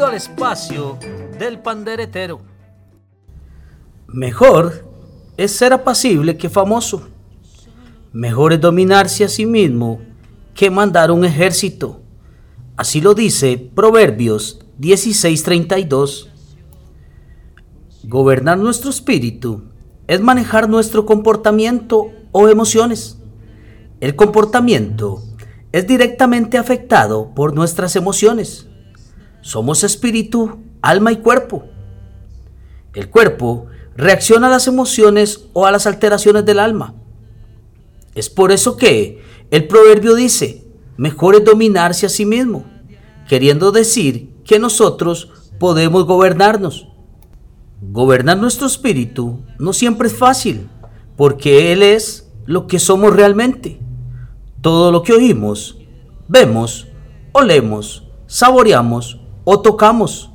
al espacio del panderetero. Mejor es ser apacible que famoso. Mejor es dominarse a sí mismo que mandar un ejército. Así lo dice Proverbios 16:32. Gobernar nuestro espíritu es manejar nuestro comportamiento o emociones. El comportamiento es directamente afectado por nuestras emociones. Somos espíritu, alma y cuerpo. El cuerpo reacciona a las emociones o a las alteraciones del alma. Es por eso que el proverbio dice, mejor es dominarse a sí mismo, queriendo decir que nosotros podemos gobernarnos. Gobernar nuestro espíritu no siempre es fácil, porque Él es lo que somos realmente. Todo lo que oímos, vemos, olemos, saboreamos o tocamos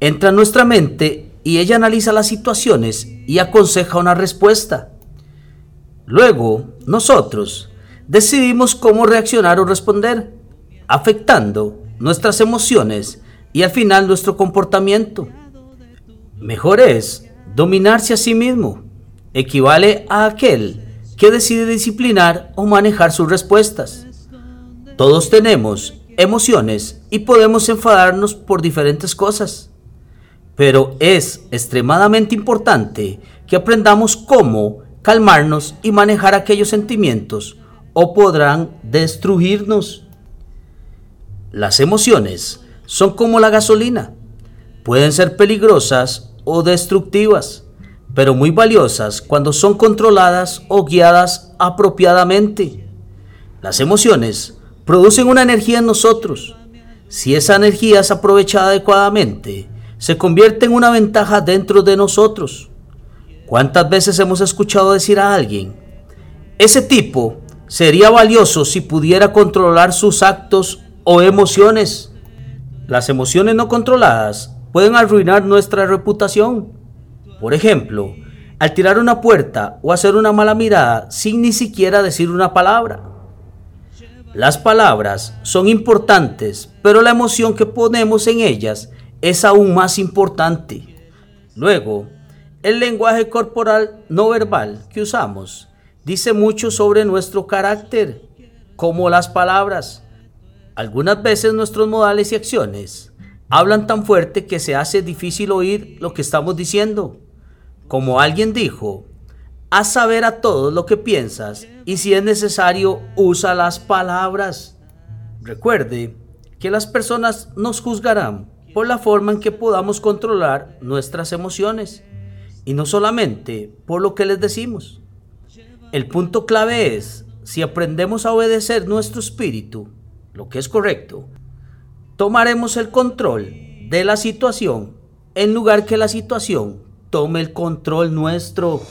entra en nuestra mente y ella analiza las situaciones y aconseja una respuesta. Luego, nosotros decidimos cómo reaccionar o responder, afectando nuestras emociones y al final nuestro comportamiento. Mejor es dominarse a sí mismo. Equivale a aquel que decide disciplinar o manejar sus respuestas. Todos tenemos emociones y podemos enfadarnos por diferentes cosas. Pero es extremadamente importante que aprendamos cómo calmarnos y manejar aquellos sentimientos o podrán destruirnos. Las emociones son como la gasolina. Pueden ser peligrosas o destructivas, pero muy valiosas cuando son controladas o guiadas apropiadamente. Las emociones producen una energía en nosotros. Si esa energía es aprovechada adecuadamente, se convierte en una ventaja dentro de nosotros. ¿Cuántas veces hemos escuchado decir a alguien, ese tipo sería valioso si pudiera controlar sus actos o emociones? Las emociones no controladas pueden arruinar nuestra reputación. Por ejemplo, al tirar una puerta o hacer una mala mirada sin ni siquiera decir una palabra. Las palabras son importantes, pero la emoción que ponemos en ellas es aún más importante. Luego, el lenguaje corporal no verbal que usamos dice mucho sobre nuestro carácter, como las palabras. Algunas veces nuestros modales y acciones hablan tan fuerte que se hace difícil oír lo que estamos diciendo. Como alguien dijo, haz saber a todos lo que piensas y si es necesario usa las palabras. Recuerde que las personas nos juzgarán por la forma en que podamos controlar nuestras emociones y no solamente por lo que les decimos. El punto clave es si aprendemos a obedecer nuestro espíritu, lo que es correcto, tomaremos el control de la situación en lugar que la situación tome el control nuestro.